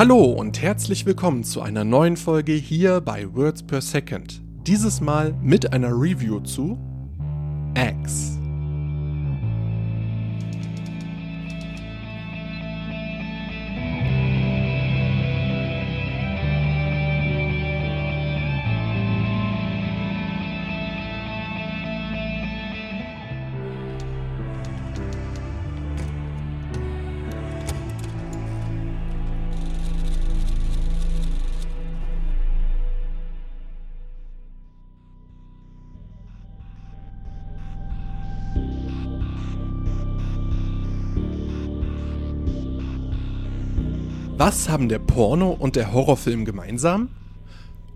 Hallo und herzlich willkommen zu einer neuen Folge hier bei Words per Second. Dieses Mal mit einer Review zu X. Was haben der Porno und der Horrorfilm gemeinsam?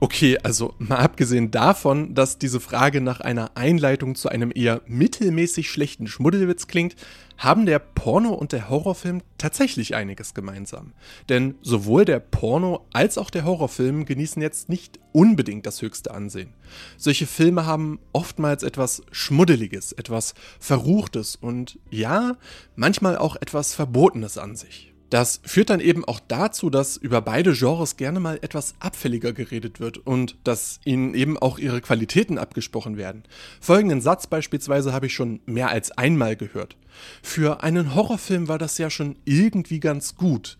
Okay, also mal abgesehen davon, dass diese Frage nach einer Einleitung zu einem eher mittelmäßig schlechten Schmuddelwitz klingt, haben der Porno und der Horrorfilm tatsächlich einiges gemeinsam. Denn sowohl der Porno als auch der Horrorfilm genießen jetzt nicht unbedingt das höchste Ansehen. Solche Filme haben oftmals etwas Schmuddeliges, etwas Verruchtes und ja, manchmal auch etwas Verbotenes an sich. Das führt dann eben auch dazu, dass über beide Genres gerne mal etwas abfälliger geredet wird und dass ihnen eben auch ihre Qualitäten abgesprochen werden. Folgenden Satz beispielsweise habe ich schon mehr als einmal gehört. Für einen Horrorfilm war das ja schon irgendwie ganz gut.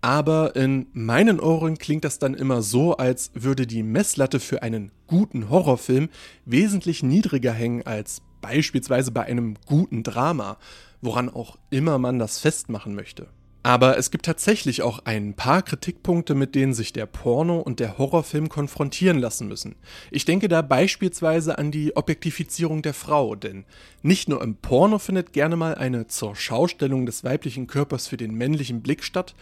Aber in meinen Ohren klingt das dann immer so, als würde die Messlatte für einen guten Horrorfilm wesentlich niedriger hängen als beispielsweise bei einem guten Drama, woran auch immer man das festmachen möchte. Aber es gibt tatsächlich auch ein paar Kritikpunkte, mit denen sich der Porno und der Horrorfilm konfrontieren lassen müssen. Ich denke da beispielsweise an die Objektifizierung der Frau, denn nicht nur im Porno findet gerne mal eine zur Schaustellung des weiblichen Körpers für den männlichen Blick statt,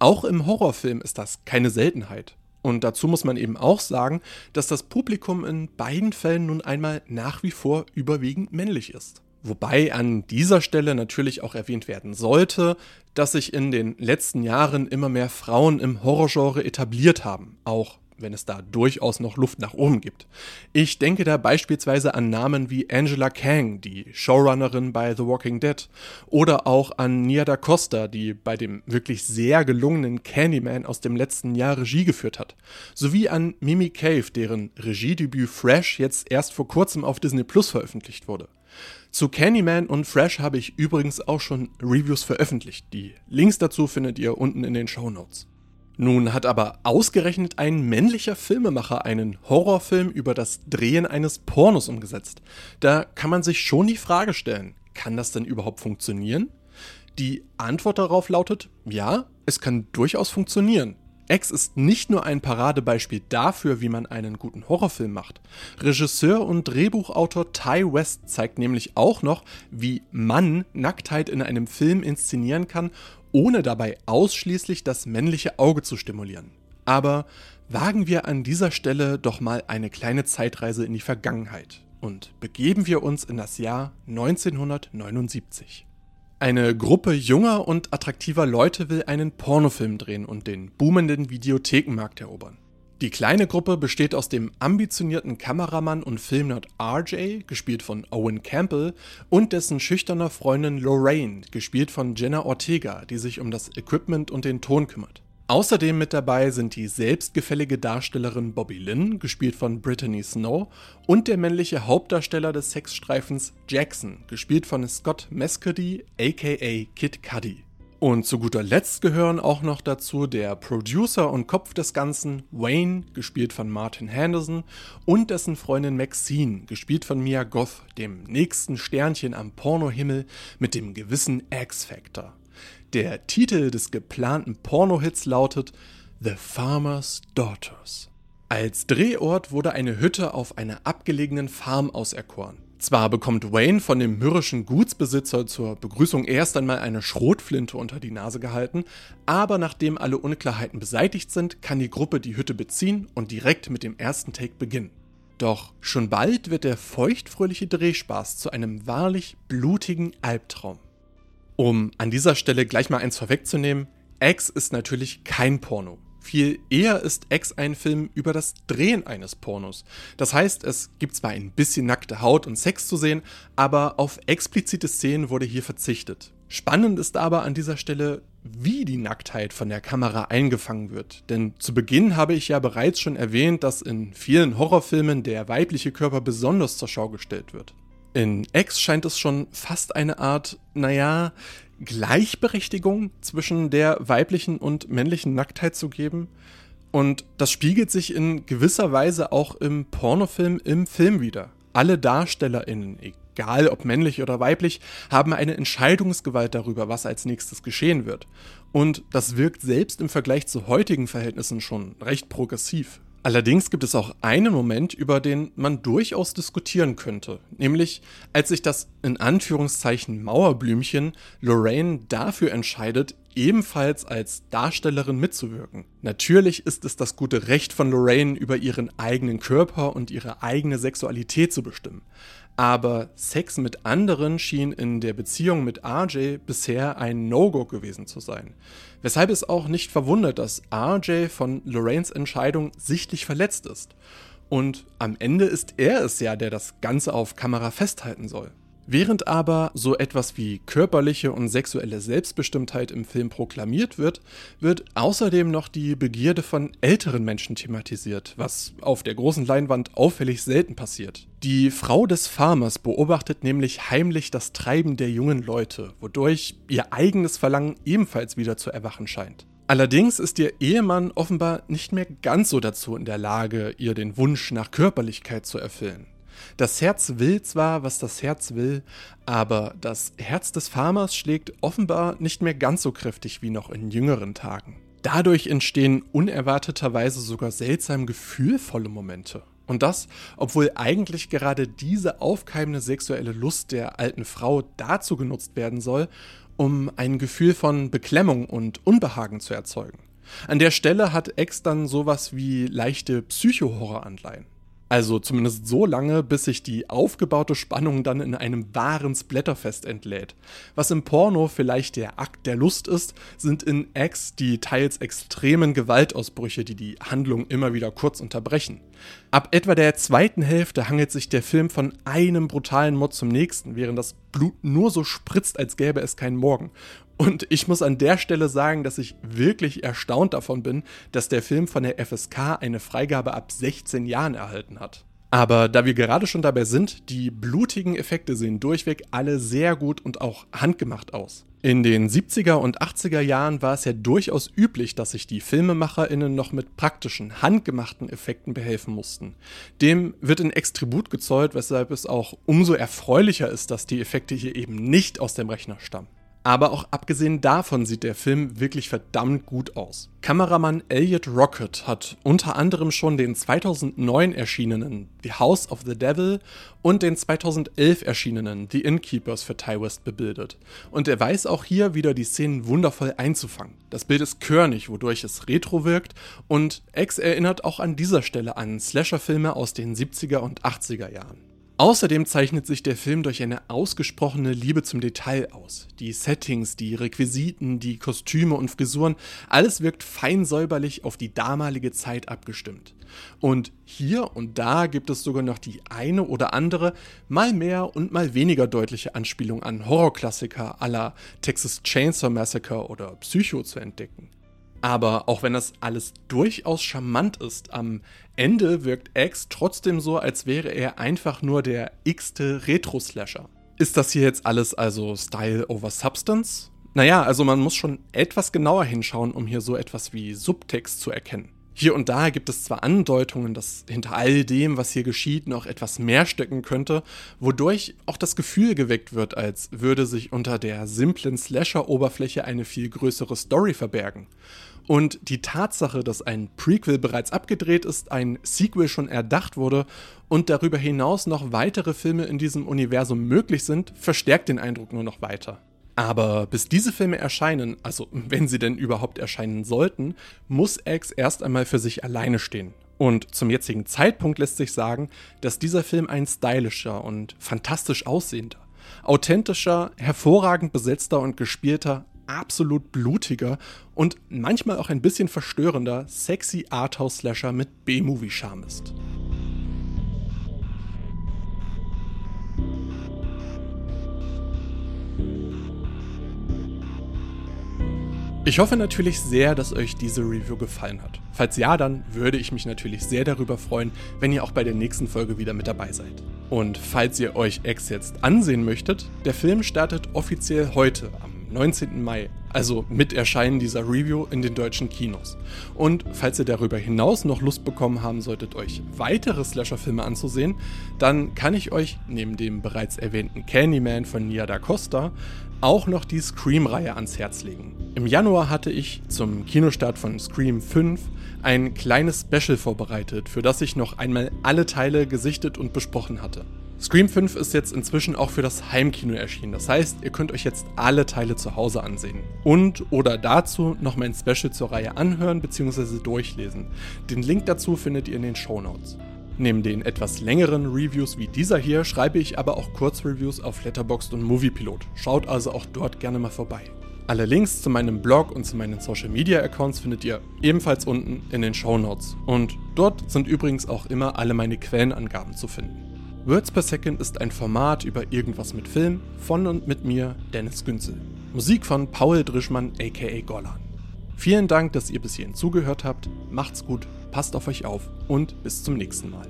auch im Horrorfilm ist das keine Seltenheit. Und dazu muss man eben auch sagen, dass das Publikum in beiden Fällen nun einmal nach wie vor überwiegend männlich ist. Wobei an dieser Stelle natürlich auch erwähnt werden sollte, dass sich in den letzten Jahren immer mehr Frauen im Horrorgenre etabliert haben, auch wenn es da durchaus noch Luft nach oben gibt. Ich denke da beispielsweise an Namen wie Angela Kang, die Showrunnerin bei The Walking Dead, oder auch an Nia da Costa, die bei dem wirklich sehr gelungenen Candyman aus dem letzten Jahr Regie geführt hat, sowie an Mimi Cave, deren Regiedebüt Fresh jetzt erst vor kurzem auf Disney Plus veröffentlicht wurde. Zu Candyman und Fresh habe ich übrigens auch schon Reviews veröffentlicht. Die Links dazu findet ihr unten in den Show Notes. Nun hat aber ausgerechnet ein männlicher Filmemacher einen Horrorfilm über das Drehen eines Pornos umgesetzt. Da kann man sich schon die Frage stellen, kann das denn überhaupt funktionieren? Die Antwort darauf lautet, ja, es kann durchaus funktionieren. X ist nicht nur ein Paradebeispiel dafür, wie man einen guten Horrorfilm macht. Regisseur und Drehbuchautor Ty West zeigt nämlich auch noch, wie man Nacktheit in einem Film inszenieren kann, ohne dabei ausschließlich das männliche Auge zu stimulieren. Aber wagen wir an dieser Stelle doch mal eine kleine Zeitreise in die Vergangenheit und begeben wir uns in das Jahr 1979. Eine Gruppe junger und attraktiver Leute will einen Pornofilm drehen und den boomenden Videothekenmarkt erobern. Die kleine Gruppe besteht aus dem ambitionierten Kameramann und Filmnerd RJ, gespielt von Owen Campbell, und dessen schüchterner Freundin Lorraine, gespielt von Jenna Ortega, die sich um das Equipment und den Ton kümmert. Außerdem mit dabei sind die selbstgefällige Darstellerin Bobby Lynn, gespielt von Brittany Snow, und der männliche Hauptdarsteller des Sexstreifens Jackson, gespielt von Scott Mescudi, aka Kid Cudi. Und zu guter Letzt gehören auch noch dazu der Producer und Kopf des Ganzen, Wayne, gespielt von Martin Henderson, und dessen Freundin Maxine, gespielt von Mia Goth, dem nächsten Sternchen am Pornohimmel mit dem gewissen X-Factor. Der Titel des geplanten Pornohits lautet The Farmer's Daughters. Als Drehort wurde eine Hütte auf einer abgelegenen Farm auserkoren. Zwar bekommt Wayne von dem mürrischen Gutsbesitzer zur Begrüßung erst einmal eine Schrotflinte unter die Nase gehalten, aber nachdem alle Unklarheiten beseitigt sind, kann die Gruppe die Hütte beziehen und direkt mit dem ersten Take beginnen. Doch schon bald wird der feuchtfröhliche Drehspaß zu einem wahrlich blutigen Albtraum. Um an dieser Stelle gleich mal eins vorwegzunehmen, X ist natürlich kein Porno. Viel eher ist X ein Film über das Drehen eines Pornos. Das heißt, es gibt zwar ein bisschen nackte Haut und Sex zu sehen, aber auf explizite Szenen wurde hier verzichtet. Spannend ist aber an dieser Stelle, wie die Nacktheit von der Kamera eingefangen wird. Denn zu Beginn habe ich ja bereits schon erwähnt, dass in vielen Horrorfilmen der weibliche Körper besonders zur Schau gestellt wird. In X scheint es schon fast eine Art, naja, Gleichberechtigung zwischen der weiblichen und männlichen Nacktheit zu geben. Und das spiegelt sich in gewisser Weise auch im Pornofilm im Film wieder. Alle DarstellerInnen, egal ob männlich oder weiblich, haben eine Entscheidungsgewalt darüber, was als nächstes geschehen wird. Und das wirkt selbst im Vergleich zu heutigen Verhältnissen schon recht progressiv. Allerdings gibt es auch einen Moment, über den man durchaus diskutieren könnte, nämlich als sich das in Anführungszeichen Mauerblümchen Lorraine dafür entscheidet, ebenfalls als Darstellerin mitzuwirken. Natürlich ist es das gute Recht von Lorraine, über ihren eigenen Körper und ihre eigene Sexualität zu bestimmen. Aber Sex mit anderen schien in der Beziehung mit RJ bisher ein No-Go gewesen zu sein. Weshalb es auch nicht verwundert, dass RJ von Lorraines Entscheidung sichtlich verletzt ist. Und am Ende ist er es ja, der das Ganze auf Kamera festhalten soll. Während aber so etwas wie körperliche und sexuelle Selbstbestimmtheit im Film proklamiert wird, wird außerdem noch die Begierde von älteren Menschen thematisiert, was auf der großen Leinwand auffällig selten passiert. Die Frau des Farmers beobachtet nämlich heimlich das Treiben der jungen Leute, wodurch ihr eigenes Verlangen ebenfalls wieder zu erwachen scheint. Allerdings ist ihr Ehemann offenbar nicht mehr ganz so dazu in der Lage, ihr den Wunsch nach Körperlichkeit zu erfüllen. Das Herz will zwar, was das Herz will, aber das Herz des Farmers schlägt offenbar nicht mehr ganz so kräftig wie noch in jüngeren Tagen. Dadurch entstehen unerwarteterweise sogar seltsam gefühlvolle Momente. Und das, obwohl eigentlich gerade diese aufkeimende sexuelle Lust der alten Frau dazu genutzt werden soll, um ein Gefühl von Beklemmung und Unbehagen zu erzeugen. An der Stelle hat X dann sowas wie leichte Psycho-Horror-Anleihen. Also zumindest so lange, bis sich die aufgebaute Spannung dann in einem wahren Splatterfest entlädt. Was im Porno vielleicht der Akt der Lust ist, sind in X die teils extremen Gewaltausbrüche, die die Handlung immer wieder kurz unterbrechen. Ab etwa der zweiten Hälfte hangelt sich der Film von einem brutalen Mod zum nächsten, während das Blut nur so spritzt, als gäbe es keinen Morgen. Und ich muss an der Stelle sagen, dass ich wirklich erstaunt davon bin, dass der Film von der FSK eine Freigabe ab 16 Jahren erhalten hat. Aber da wir gerade schon dabei sind, die blutigen Effekte sehen durchweg alle sehr gut und auch handgemacht aus. In den 70er und 80er Jahren war es ja durchaus üblich, dass sich die FilmemacherInnen noch mit praktischen, handgemachten Effekten behelfen mussten. Dem wird in Extribut gezollt, weshalb es auch umso erfreulicher ist, dass die Effekte hier eben nicht aus dem Rechner stammen. Aber auch abgesehen davon sieht der Film wirklich verdammt gut aus. Kameramann Elliot Rocket hat unter anderem schon den 2009 erschienenen The House of the Devil und den 2011 erschienenen The Innkeepers für Ty West bebildet. Und er weiß auch hier wieder die Szenen wundervoll einzufangen. Das Bild ist körnig, wodurch es retro wirkt und X erinnert auch an dieser Stelle an Slasher-Filme aus den 70er und 80er Jahren. Außerdem zeichnet sich der Film durch eine ausgesprochene Liebe zum Detail aus. Die Settings, die Requisiten, die Kostüme und Frisuren, alles wirkt fein säuberlich auf die damalige Zeit abgestimmt. Und hier und da gibt es sogar noch die eine oder andere, mal mehr und mal weniger deutliche Anspielung an Horrorklassiker aller Texas Chainsaw Massacre oder Psycho zu entdecken. Aber auch wenn das alles durchaus charmant ist, am Ende wirkt X trotzdem so, als wäre er einfach nur der x-te Retro-Slasher. Ist das hier jetzt alles also Style over Substance? Naja, also man muss schon etwas genauer hinschauen, um hier so etwas wie Subtext zu erkennen. Hier und da gibt es zwar Andeutungen, dass hinter all dem, was hier geschieht, noch etwas mehr stecken könnte, wodurch auch das Gefühl geweckt wird, als würde sich unter der simplen Slasher-Oberfläche eine viel größere Story verbergen. Und die Tatsache, dass ein Prequel bereits abgedreht ist, ein Sequel schon erdacht wurde und darüber hinaus noch weitere Filme in diesem Universum möglich sind, verstärkt den Eindruck nur noch weiter. Aber bis diese Filme erscheinen, also wenn sie denn überhaupt erscheinen sollten, muss X erst einmal für sich alleine stehen. Und zum jetzigen Zeitpunkt lässt sich sagen, dass dieser Film ein stylischer und fantastisch aussehender, authentischer, hervorragend besetzter und gespielter, absolut blutiger und manchmal auch ein bisschen verstörender, sexy Arthouse-Slasher mit B-Movie-Charme ist. Ich hoffe natürlich sehr, dass euch diese Review gefallen hat. Falls ja, dann würde ich mich natürlich sehr darüber freuen, wenn ihr auch bei der nächsten Folge wieder mit dabei seid. Und falls ihr euch X jetzt ansehen möchtet, der Film startet offiziell heute am 19. Mai, also mit Erscheinen dieser Review in den deutschen Kinos. Und falls ihr darüber hinaus noch Lust bekommen haben solltet, euch weitere Slasher-Filme anzusehen, dann kann ich euch neben dem bereits erwähnten Candyman von Nia da Costa auch noch die Scream-Reihe ans Herz legen. Im Januar hatte ich zum Kinostart von Scream 5 ein kleines Special vorbereitet, für das ich noch einmal alle Teile gesichtet und besprochen hatte. Scream 5 ist jetzt inzwischen auch für das Heimkino erschienen. Das heißt, ihr könnt euch jetzt alle Teile zu Hause ansehen. Und oder dazu noch mein Special zur Reihe anhören bzw. durchlesen. Den Link dazu findet ihr in den Show Notes. Neben den etwas längeren Reviews wie dieser hier schreibe ich aber auch Kurzreviews auf Letterboxd und Moviepilot. Schaut also auch dort gerne mal vorbei. Alle Links zu meinem Blog und zu meinen Social Media Accounts findet ihr ebenfalls unten in den Show Notes. Und dort sind übrigens auch immer alle meine Quellenangaben zu finden. Words per Second ist ein Format über irgendwas mit Film von und mit mir, Dennis Günzel. Musik von Paul Drischmann aka Gollan. Vielen Dank, dass ihr bis hierhin zugehört habt. Macht's gut, passt auf euch auf und bis zum nächsten Mal.